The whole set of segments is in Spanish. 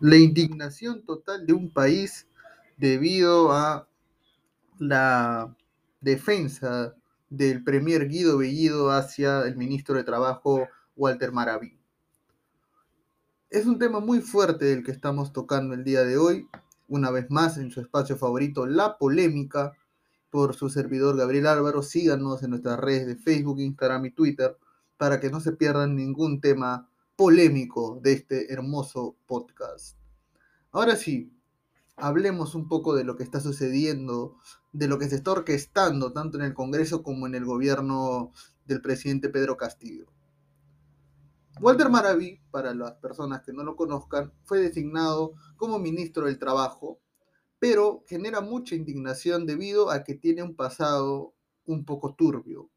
la indignación total de un país debido a la defensa del premier Guido Bellido hacia el ministro de Trabajo Walter Maraví. Es un tema muy fuerte del que estamos tocando el día de hoy, una vez más en su espacio favorito, La Polémica, por su servidor Gabriel Álvaro. Síganos en nuestras redes de Facebook, Instagram y Twitter para que no se pierdan ningún tema polémico de este hermoso podcast. Ahora sí, hablemos un poco de lo que está sucediendo, de lo que se está orquestando tanto en el Congreso como en el gobierno del presidente Pedro Castillo. Walter Maraví, para las personas que no lo conozcan, fue designado como ministro del Trabajo, pero genera mucha indignación debido a que tiene un pasado un poco turbio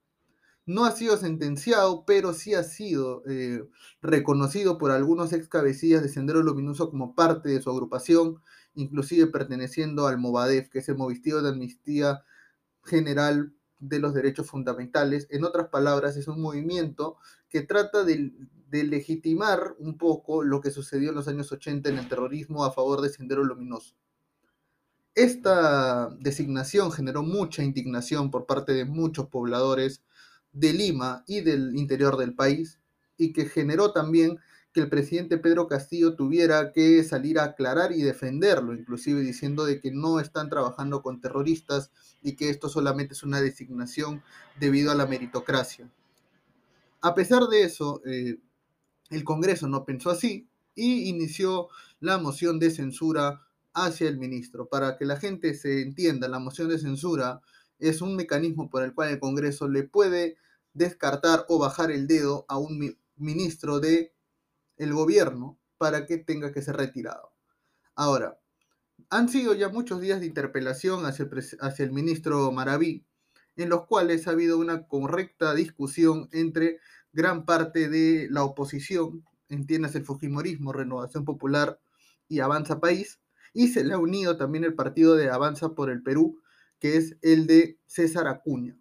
no ha sido sentenciado, pero sí ha sido eh, reconocido por algunos ex cabecillas de Sendero Luminoso como parte de su agrupación, inclusive perteneciendo al Movadef, que es el Movistido de Amnistía General de los Derechos Fundamentales. En otras palabras, es un movimiento que trata de, de legitimar un poco lo que sucedió en los años 80 en el terrorismo a favor de Sendero Luminoso. Esta designación generó mucha indignación por parte de muchos pobladores de Lima y del interior del país y que generó también que el presidente Pedro Castillo tuviera que salir a aclarar y defenderlo, inclusive diciendo de que no están trabajando con terroristas y que esto solamente es una designación debido a la meritocracia. A pesar de eso, eh, el Congreso no pensó así y inició la moción de censura hacia el ministro. Para que la gente se entienda, la moción de censura es un mecanismo por el cual el Congreso le puede descartar o bajar el dedo a un ministro de el gobierno para que tenga que ser retirado. Ahora, han sido ya muchos días de interpelación hacia el, hacia el ministro Maraví, en los cuales ha habido una correcta discusión entre gran parte de la oposición, entiendas el Fujimorismo, Renovación Popular y Avanza País, y se le ha unido también el partido de Avanza por el Perú, que es el de César Acuña.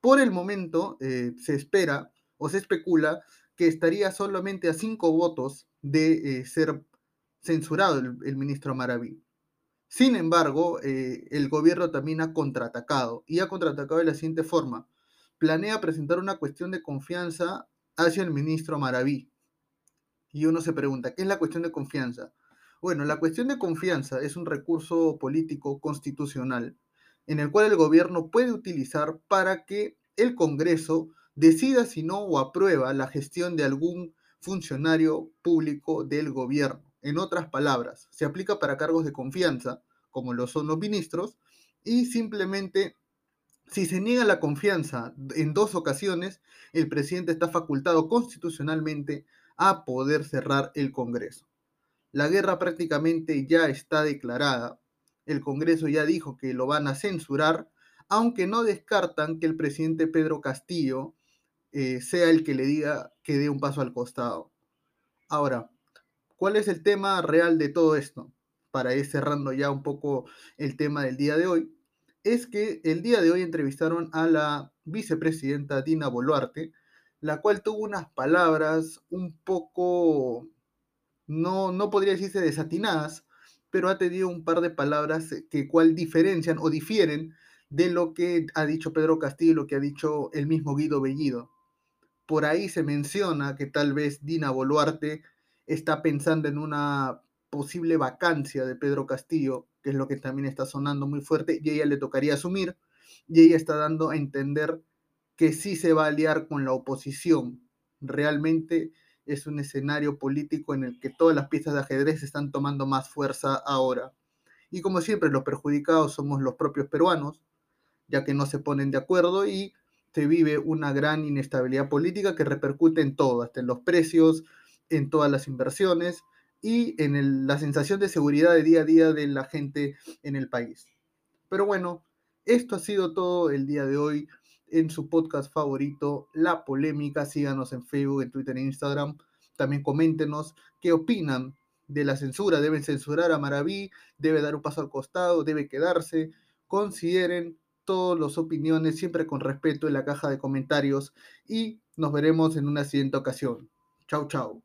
Por el momento eh, se espera o se especula que estaría solamente a cinco votos de eh, ser censurado el, ministro Maraví. Sin embargo, eh, el gobierno también ha contraatacado y ha contraatacado de la siguiente forma. Planea presentar una cuestión de confianza hacia el ministro Maraví. Y uno se pregunta, ¿qué es la cuestión de confianza? Bueno, la cuestión de confianza es un recurso político constitucional en el cual el gobierno puede utilizar para que el Congreso decida si no o aprueba la gestión de algún funcionario público del gobierno. En otras palabras, se aplica para cargos de confianza, como lo son los ministros, y simplemente si se niega la confianza en dos ocasiones, el presidente está facultado constitucionalmente a poder cerrar el Congreso. La guerra prácticamente ya está declarada el Congreso ya dijo que lo van a censurar, aunque no descartan que el presidente Pedro Castillo eh, sea el que le diga que dé un paso al costado. Ahora, ¿cuál es el tema real de todo esto? Para ir cerrando ya un poco el tema del día de hoy, es que el día de hoy entrevistaron a la vicepresidenta Dina Boluarte, la cual tuvo unas palabras un poco, no, no podría decirse desatinadas, pero ha tenido un par de palabras eh, que cual diferencian o difieren de lo que ha dicho Pedro Castillo y lo que ha dicho el mismo Guido Bellido. Por ahí se menciona que tal vez Dina Boluarte está pensando en una posible vacancia de Pedro Castillo, que es lo que también está sonando muy fuerte, y ella le tocaría asumir, y ella está dando a entender que sí se va a aliar con la oposición. Realmente es un escenario político en el que todas las piezas de ajedrez están tomando más fuerza ahora. Y como siempre, los perjudicados somos los propios peruanos, ya que no se ponen de acuerdo y se vive una gran inestabilidad política que repercute en todo, hasta en los precios, en todas las inversiones y en la sensación de seguridad de día a día de la gente en el país. Pero bueno, esto ha sido todo el día de hoy en su podcast favorito, La Polémica. Síganos en Facebook, en Twitter e Instagram. También coméntenos qué opinan de la censura. ¿Deben censurar a Maraví? ¿Debe dar un paso al costado? ¿Debe quedarse? Consideren todas las opiniones siempre con respeto en la caja de comentarios y nos veremos en una siguiente ocasión. Chau, chau.